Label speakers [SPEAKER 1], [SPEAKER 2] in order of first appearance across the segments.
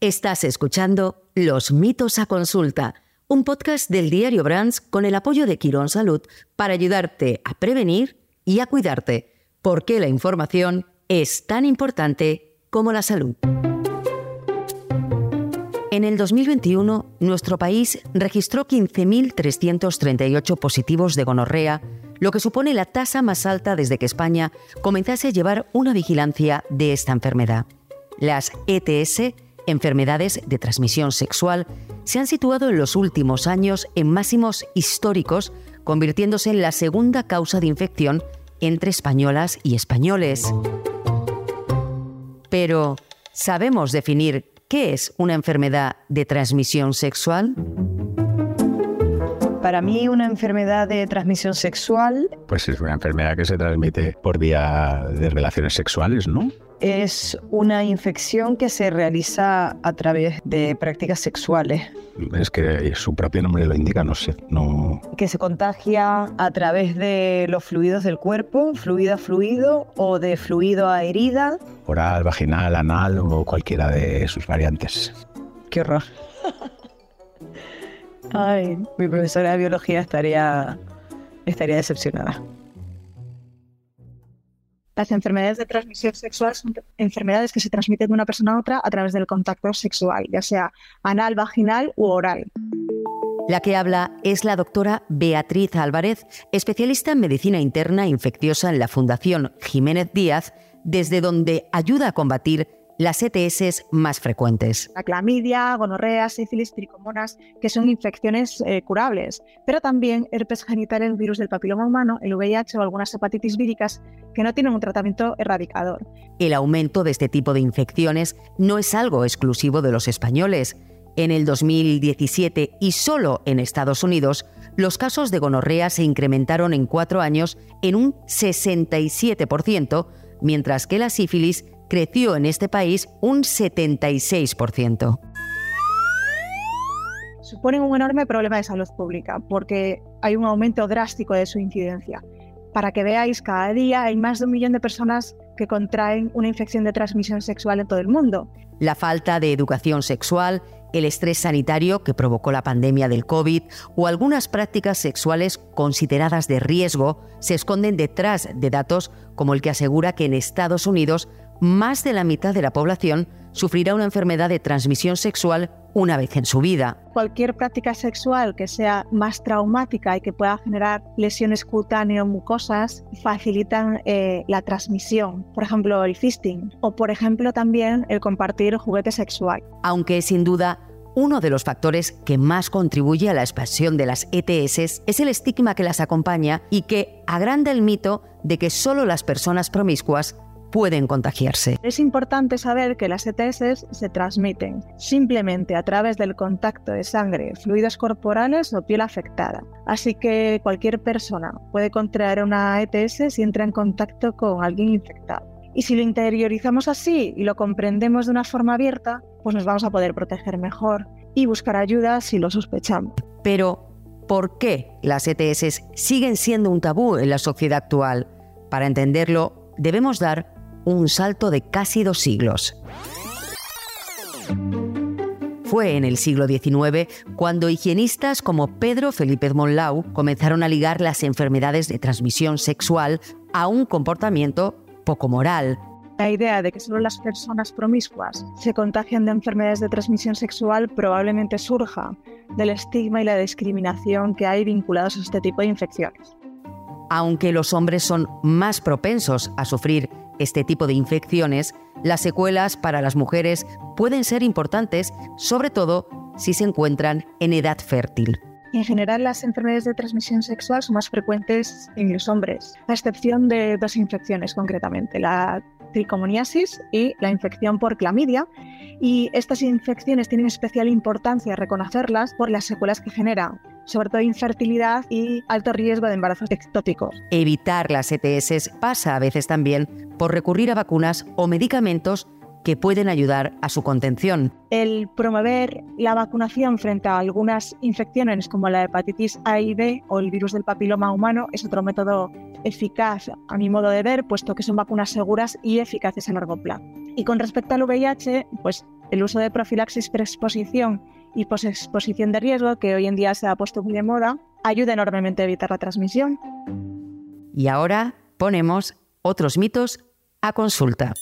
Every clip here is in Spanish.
[SPEAKER 1] Estás escuchando Los mitos a consulta, un podcast del diario Brands con el apoyo de Quirón Salud para ayudarte a prevenir y a cuidarte, porque la información es tan importante como la salud. En el 2021, nuestro país registró 15.338 positivos de gonorrea, lo que supone la tasa más alta desde que España comenzase a llevar una vigilancia de esta enfermedad. Las ETS enfermedades de transmisión sexual se han situado en los últimos años en máximos históricos, convirtiéndose en la segunda causa de infección entre españolas y españoles. Pero, ¿sabemos definir qué es una enfermedad de transmisión sexual?
[SPEAKER 2] Para mí una enfermedad de transmisión sexual...
[SPEAKER 3] Pues es una enfermedad que se transmite por vía de relaciones sexuales, ¿no?
[SPEAKER 2] es una infección que se realiza a través de prácticas sexuales.
[SPEAKER 3] Es que su propio nombre lo indica, no sé, no...
[SPEAKER 2] Que se contagia a través de los fluidos del cuerpo, fluido a fluido o de fluido a herida.
[SPEAKER 3] Oral, vaginal, anal o cualquiera de sus variantes.
[SPEAKER 2] Qué horror. Ay, mi profesora de biología estaría, estaría decepcionada.
[SPEAKER 4] Las enfermedades de transmisión sexual son enfermedades que se transmiten de una persona a otra a través del contacto sexual, ya sea anal, vaginal u oral.
[SPEAKER 1] La que habla es la doctora Beatriz Álvarez, especialista en medicina interna infecciosa en la Fundación Jiménez Díaz, desde donde ayuda a combatir las ETS más frecuentes.
[SPEAKER 4] La clamidia, gonorrea, sífilis, tricomonas, que son infecciones eh, curables, pero también herpes genital, el virus del papiloma humano, el VIH o algunas hepatitis víricas que no tienen un tratamiento erradicador.
[SPEAKER 1] El aumento de este tipo de infecciones no es algo exclusivo de los españoles. En el 2017 y solo en Estados Unidos, los casos de gonorrea se incrementaron en cuatro años en un 67%, mientras que la sífilis creció en este país un 76%.
[SPEAKER 4] Suponen un enorme problema de salud pública porque hay un aumento drástico de su incidencia. Para que veáis, cada día hay más de un millón de personas que contraen una infección de transmisión sexual en todo el mundo.
[SPEAKER 1] La falta de educación sexual, el estrés sanitario que provocó la pandemia del COVID o algunas prácticas sexuales consideradas de riesgo se esconden detrás de datos como el que asegura que en Estados Unidos más de la mitad de la población sufrirá una enfermedad de transmisión sexual una vez en su vida.
[SPEAKER 4] Cualquier práctica sexual que sea más traumática y que pueda generar lesiones cutáneas mucosas facilitan eh, la transmisión, por ejemplo el fisting o por ejemplo también el compartir juguete sexual.
[SPEAKER 1] Aunque sin duda uno de los factores que más contribuye a la expansión de las ETS es el estigma que las acompaña y que agranda el mito de que solo las personas promiscuas pueden contagiarse.
[SPEAKER 4] Es importante saber que las ETS se transmiten simplemente a través del contacto de sangre, fluidos corporales o piel afectada. Así que cualquier persona puede contraer una ETS si entra en contacto con alguien infectado. Y si lo interiorizamos así y lo comprendemos de una forma abierta, pues nos vamos a poder proteger mejor y buscar ayuda si lo sospechamos.
[SPEAKER 1] Pero, ¿por qué las ETS siguen siendo un tabú en la sociedad actual? Para entenderlo, debemos dar un salto de casi dos siglos. Fue en el siglo XIX cuando higienistas como Pedro Felipe Monlau comenzaron a ligar las enfermedades de transmisión sexual a un comportamiento poco moral.
[SPEAKER 4] La idea de que solo las personas promiscuas se contagian de enfermedades de transmisión sexual probablemente surja del estigma y la discriminación que hay vinculados a este tipo de infecciones.
[SPEAKER 1] Aunque los hombres son más propensos a sufrir este tipo de infecciones, las secuelas para las mujeres pueden ser importantes, sobre todo si se encuentran en edad fértil.
[SPEAKER 4] En general, las enfermedades de transmisión sexual son más frecuentes en los hombres, a excepción de dos infecciones concretamente, la tricomoniasis y la infección por clamidia. Y estas infecciones tienen especial importancia reconocerlas por las secuelas que generan, sobre todo infertilidad y alto riesgo de embarazos ectóticos.
[SPEAKER 1] Evitar las ETS pasa a veces también por recurrir a vacunas o medicamentos que pueden ayudar a su contención.
[SPEAKER 4] El promover la vacunación frente a algunas infecciones como la hepatitis A y B o el virus del papiloma humano es otro método eficaz a mi modo de ver, puesto que son vacunas seguras y eficaces a largo plazo. Y con respecto al VIH, pues el uso de profilaxis preexposición y posexposición de riesgo, que hoy en día se ha puesto muy de moda, ayuda enormemente a evitar la transmisión.
[SPEAKER 1] Y ahora ponemos otros mitos a consulta.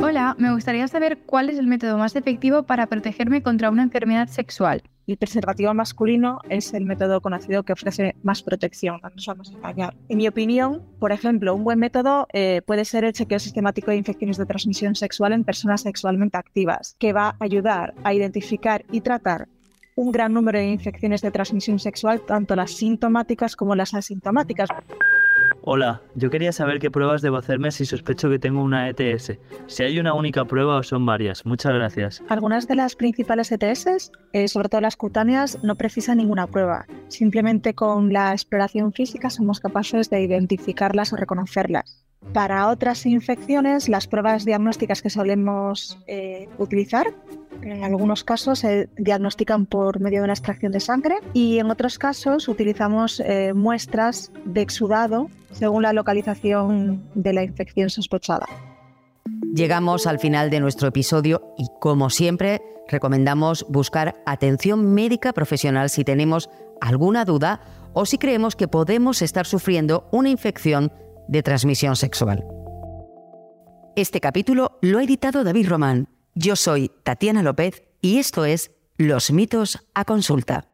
[SPEAKER 5] Hola, me gustaría saber cuál es el método más efectivo para protegerme contra una enfermedad sexual.
[SPEAKER 4] El preservativo masculino es el método conocido que ofrece más protección, no nos vamos a engañar. En mi opinión, por ejemplo, un buen método eh, puede ser el chequeo sistemático de infecciones de transmisión sexual en personas sexualmente activas, que va a ayudar a identificar y tratar un gran número de infecciones de transmisión sexual, tanto las sintomáticas como las asintomáticas.
[SPEAKER 6] Hola, yo quería saber qué pruebas debo hacerme si sospecho que tengo una ETS. Si hay una única prueba o son varias. Muchas gracias.
[SPEAKER 4] Algunas de las principales ETS, eh, sobre todo las cutáneas, no precisan ninguna prueba. Simplemente con la exploración física somos capaces de identificarlas o reconocerlas. Para otras infecciones, las pruebas diagnósticas que solemos eh, utilizar en algunos casos se diagnostican por medio de una extracción de sangre y en otros casos utilizamos eh, muestras de exudado según la localización de la infección sospechada.
[SPEAKER 1] Llegamos al final de nuestro episodio y como siempre recomendamos buscar atención médica profesional si tenemos alguna duda o si creemos que podemos estar sufriendo una infección de transmisión sexual. Este capítulo lo ha editado David Román. Yo soy Tatiana López y esto es Los mitos a consulta.